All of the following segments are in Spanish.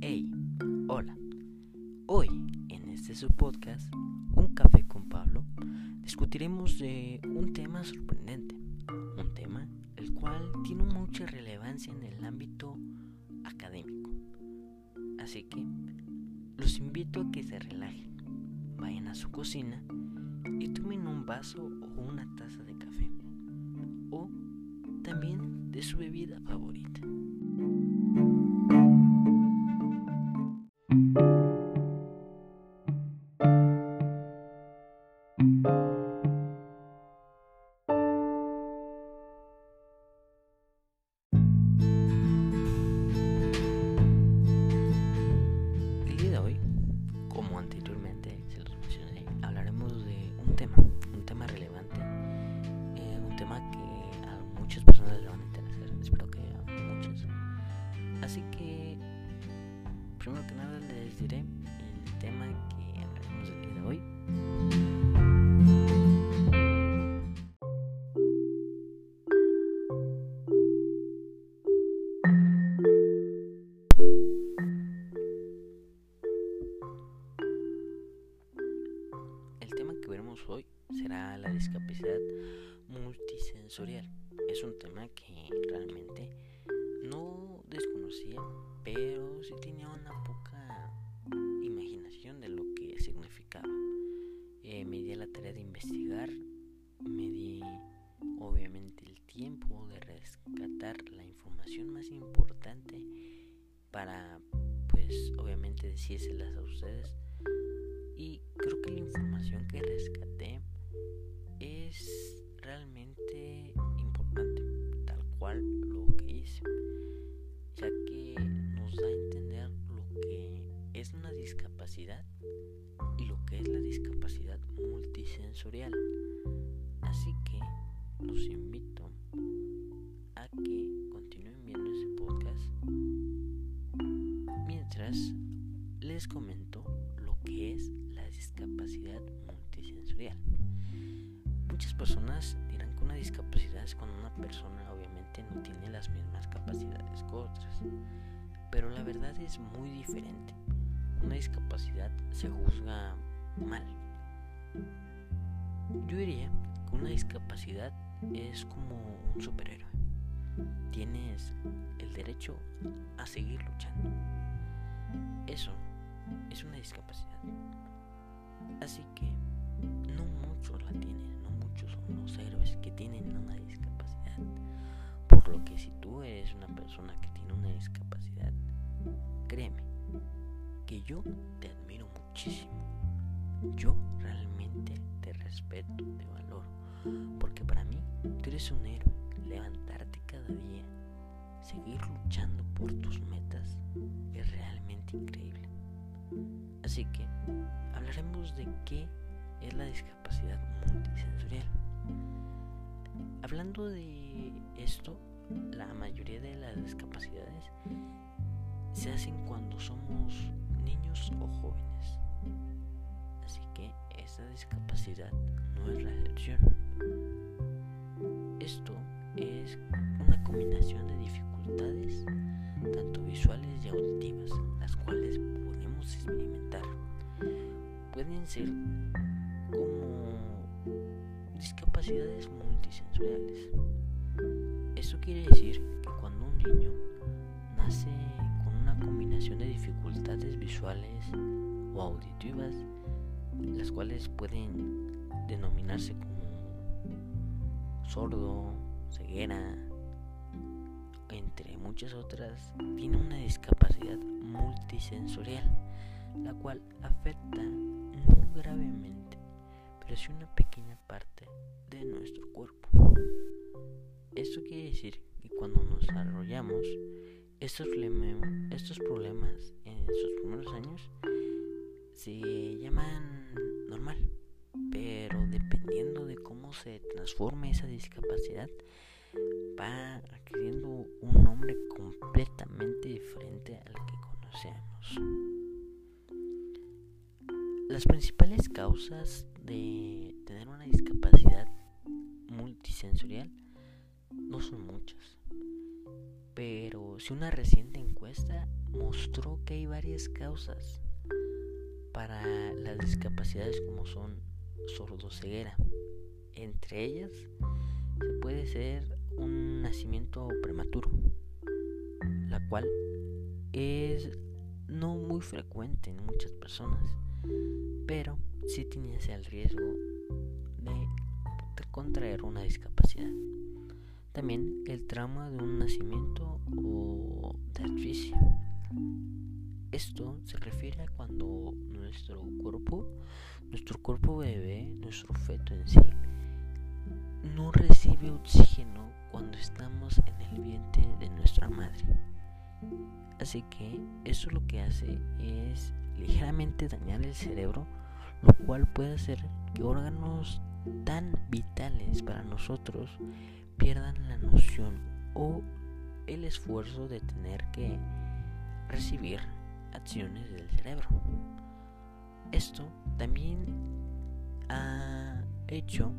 Hey, hola. Hoy, en este su podcast, Un Café con Pablo, discutiremos de un tema sorprendente. Un tema el cual tiene mucha relevancia en el ámbito académico. Así que los invito a que se relajen, vayan a su cocina y tomen un vaso o una taza de café. De su bebida favorita. El día de hoy, como anteriormente se los mencioné, hablaremos de un tema, un tema relevante, eh, un tema que Así que, primero que nada les diré el tema que hablaremos el día de hoy. El tema que veremos hoy será la discapacidad multisensorial. Es un tema que realmente no desconocía, pero sí tenía una poca imaginación de lo que significaba. Eh, me di la tarea de investigar, me di obviamente el tiempo de rescatar la información más importante para pues obviamente decírselas a ustedes y creo que la información que rescaté Muchas personas dirán que una discapacidad es cuando una persona obviamente no tiene las mismas capacidades que otras, pero la verdad es muy diferente. Una discapacidad se juzga mal. Yo diría que una discapacidad es como un superhéroe. Tienes el derecho a seguir luchando. Eso es una discapacidad. Así que muchos la tienen, no muchos son los héroes que tienen una discapacidad. Por lo que si tú eres una persona que tiene una discapacidad, créeme que yo te admiro muchísimo. Yo realmente te respeto, te valoro. Porque para mí tú eres un héroe. Levantarte cada día, seguir luchando por tus metas es realmente increíble. Así que hablaremos de qué es la discapacidad multisensorial. Hablando de esto, la mayoría de las discapacidades se hacen cuando somos niños o jóvenes. Así que esta discapacidad no es la excepción. Esto es una combinación de dificultades, tanto visuales y auditivas, las cuales podemos experimentar. Pueden ser discapacidades multisensoriales. Esto quiere decir que cuando un niño nace con una combinación de dificultades visuales o auditivas, las cuales pueden denominarse como sordo, ceguera, entre muchas otras, tiene una discapacidad multisensorial, la cual afecta no gravemente, pero una pequeña parte de nuestro cuerpo. Esto quiere decir que cuando nos desarrollamos, estos problemas en sus primeros años se llaman normal, pero dependiendo de cómo se transforme esa discapacidad, va adquiriendo un nombre completamente diferente al que conocemos. Las principales causas de tener una discapacidad multisensorial no son muchas, si una reciente encuesta mostró que hay varias causas para las discapacidades como son sordoceguera. Entre ellas puede ser un nacimiento prematuro, la cual es no muy frecuente en muchas personas, pero sí tiene el riesgo de contraer una discapacidad. También el trauma de un nacimiento o de asfixia. Esto se refiere a cuando nuestro cuerpo, nuestro cuerpo bebé, nuestro feto en sí, no recibe oxígeno cuando estamos en el vientre de nuestra madre. Así que eso lo que hace es ligeramente dañar el cerebro, lo cual puede hacer que órganos tan vitales para nosotros pierdan la noción o el esfuerzo de tener que recibir acciones del cerebro. Esto también ha hecho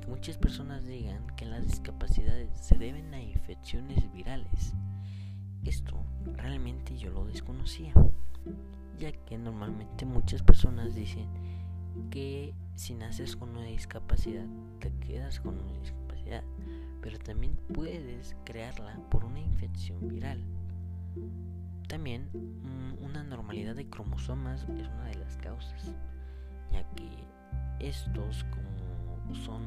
que muchas personas digan que las discapacidades se deben a infecciones virales. Esto realmente yo lo desconocía, ya que normalmente muchas personas dicen que si naces con una discapacidad, te quedas con una discapacidad, pero también puedes crearla por una infección viral. También mm, una normalidad de cromosomas es una de las causas, ya que estos como son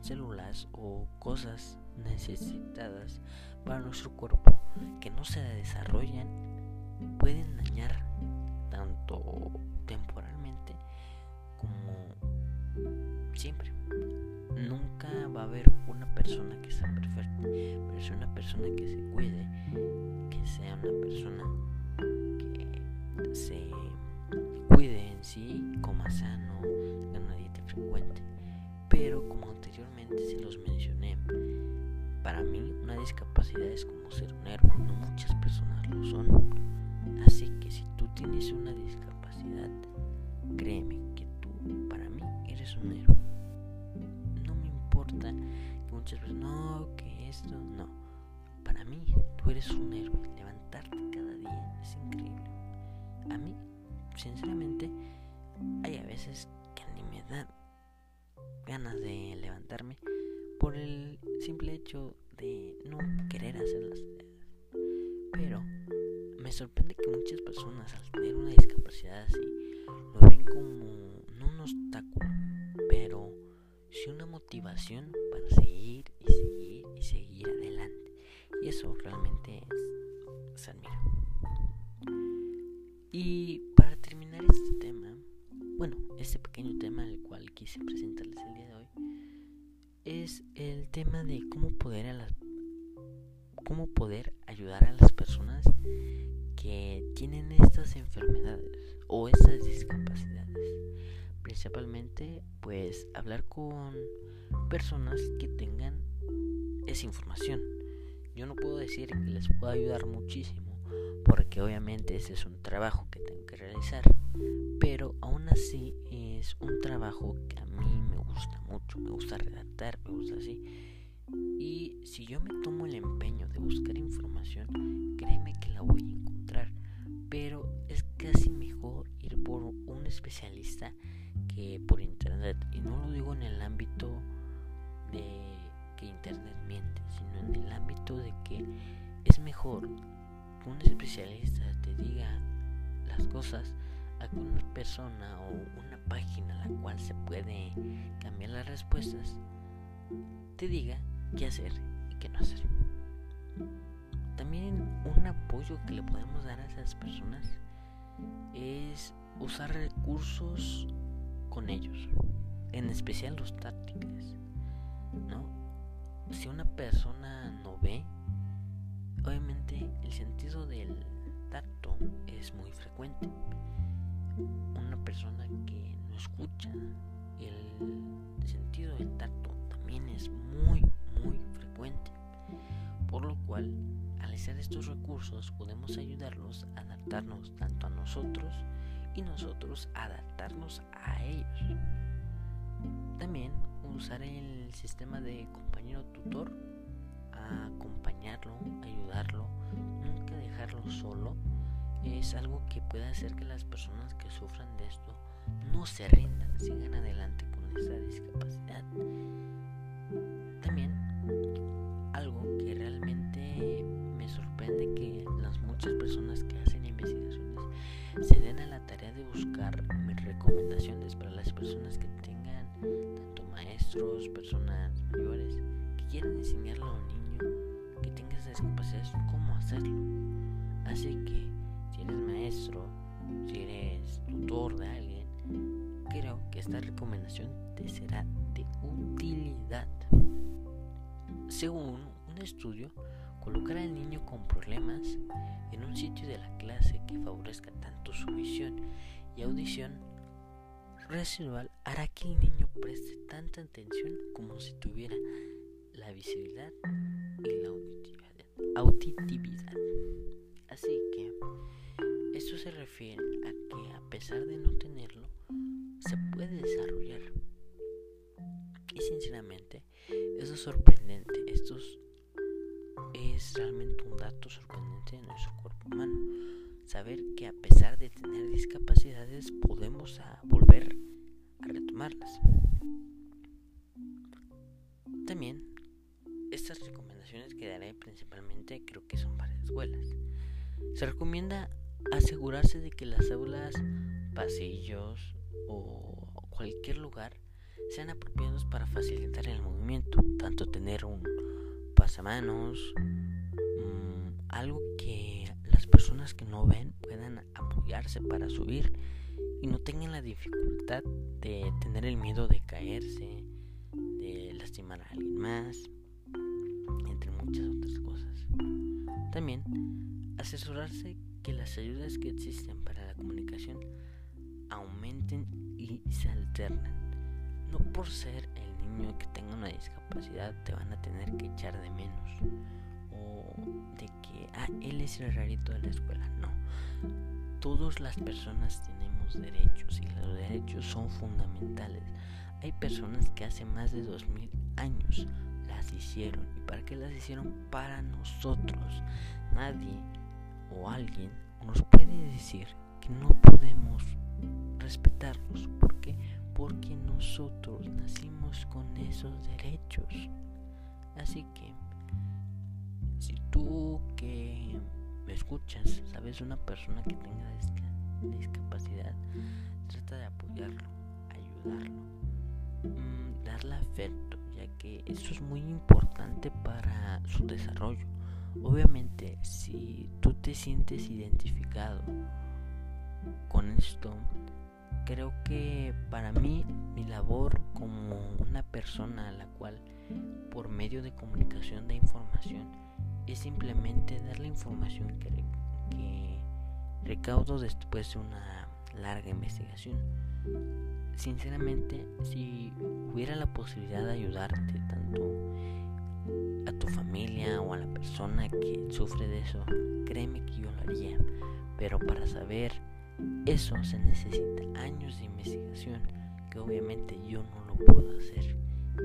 células o cosas necesitadas para nuestro cuerpo que no se desarrollan pueden dañar tanto temporalmente siempre. Nunca va a haber una persona que sea perfecta, pero es una persona que se cuide, que sea una persona que se cuide en sí, coma sano, una dieta frecuente. Pero como anteriormente se los mencioné, para mí una discapacidad es como ser un héroe, no muchas personas lo son. Así que si tú tienes una discapacidad, simple hecho de no querer hacer las Pero me sorprende que muchas personas al tener una discapacidad así lo ven como no un obstáculo, pero sí una motivación es el tema de cómo poder a las cómo poder ayudar a las personas que tienen estas enfermedades o estas discapacidades. Principalmente, pues hablar con personas que tengan esa información. Yo no puedo decir que les puedo ayudar muchísimo, porque obviamente ese es un trabajo que tengo que realizar, pero aún así es un trabajo que a mí gusta mucho, me gusta redactar, me gusta así. Y si yo me tomo el empeño de buscar información, créeme que la voy a encontrar. Pero es casi mejor ir por un especialista que por internet. Y no lo digo en el ámbito de que internet miente, sino en el ámbito de que es mejor que un especialista te diga las cosas a que una persona o una página cual se puede cambiar las respuestas te diga qué hacer y qué no hacer. También un apoyo que le podemos dar a esas personas es usar recursos con ellos, en especial los táctiles. ¿no? Si una persona no ve, obviamente el sentido del tacto es muy frecuente. Una persona escucha, el sentido del tacto también es muy, muy frecuente. Por lo cual, al hacer estos recursos podemos ayudarlos a adaptarnos tanto a nosotros y nosotros adaptarnos a ellos. También usar el sistema de compañero tutor acompañarlo, ayudarlo. solo es algo que puede hacer que las personas que sufran de esto se rindan, sigan adelante con esa discapacidad. También algo que realmente me sorprende que las muchas personas que hacen investigaciones se den a la tarea de buscar recomendaciones para las personas que tengan tanto maestros, personas mayores que quieran enseñarle a un niño que tenga esas discapacidades cómo hacerlo. Así que esta recomendación te será de utilidad. Según un estudio, colocar al niño con problemas en un sitio de la clase que favorezca tanto su visión y audición residual hará que el niño preste tanta atención como si tuviera la visibilidad y la auditividad. Así que esto se refiere a que a pesar de no puede desarrollar. Y sinceramente, eso es sorprendente. Esto es realmente un dato sorprendente de nuestro cuerpo humano. Saber que a pesar de tener discapacidades podemos volver a retomarlas. También estas recomendaciones que daré principalmente creo que son para escuelas. Se recomienda asegurarse de que las aulas, pasillos o cualquier lugar sean apropiados para facilitar el movimiento, tanto tener un pasamanos, mm, algo que las personas que no ven puedan apoyarse para subir y no tengan la dificultad de tener el miedo de caerse, de lastimar a alguien más, entre muchas otras cosas. También asesorarse que las ayudas que existen para la comunicación aumenten y se alternen. No por ser el niño que tenga una discapacidad te van a tener que echar de menos o de que ah, él es el rarito de la escuela. No. Todas las personas tenemos derechos y los derechos son fundamentales. Hay personas que hace más de 2000 años las hicieron. ¿Y para qué las hicieron? Para nosotros. Nadie o alguien nos puede decir que no podemos respetarlos. ¿Por qué? Porque nosotros nacimos con esos derechos. Así que, si tú que me escuchas, sabes una persona que tenga discapacidad, trata de apoyarlo, ayudarlo, mm, darle afecto, ya que eso es muy importante para su desarrollo. Obviamente, si tú te sientes identificado con esto, creo que para mí mi labor como una persona a la cual por medio de comunicación de información es simplemente dar la información que, que recaudo después de una larga investigación. Sinceramente, si hubiera la posibilidad de ayudarte tanto a tu familia o a la persona que sufre de eso, créeme que yo lo haría. Pero para saber eso se necesita años de investigación que obviamente yo no lo puedo hacer.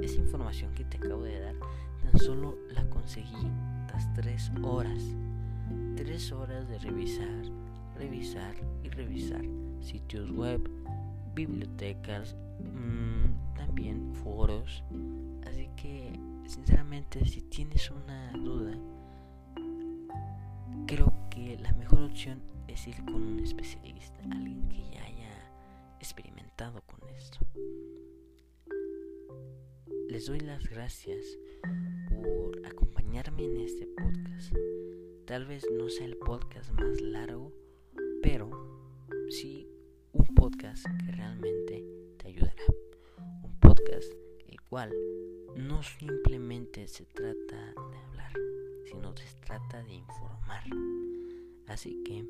Esa información que te acabo de dar tan solo la conseguí tras tres horas. Tres horas de revisar, revisar y revisar sitios web, bibliotecas, mmm, también foros. Así que sinceramente si tienes una duda, la mejor opción es ir con un especialista, alguien que ya haya experimentado con esto. Les doy las gracias por acompañarme en este podcast. Tal vez no sea el podcast más largo, pero sí un podcast que realmente te ayudará. Un podcast el cual no simplemente se trata de hablar, sino se trata de informar. Así que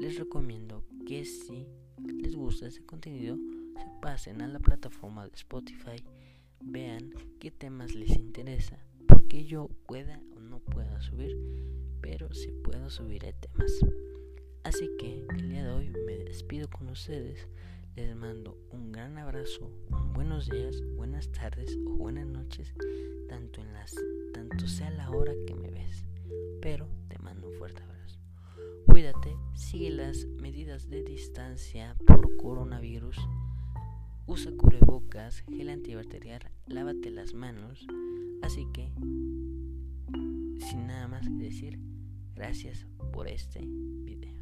les recomiendo que si les gusta ese contenido, se pasen a la plataforma de Spotify, vean qué temas les interesa, porque yo pueda o no pueda subir, pero si puedo subiré temas. Así que el día de hoy me despido con ustedes. Les mando un gran abrazo, buenos días, buenas tardes o buenas noches, tanto en las tanto sea la hora que me ves. Pero te mando un fuerte abrazo. Sigue las medidas de distancia por coronavirus, usa cubrebocas, gel antibacterial, lávate las manos, así que sin nada más que decir, gracias por este video.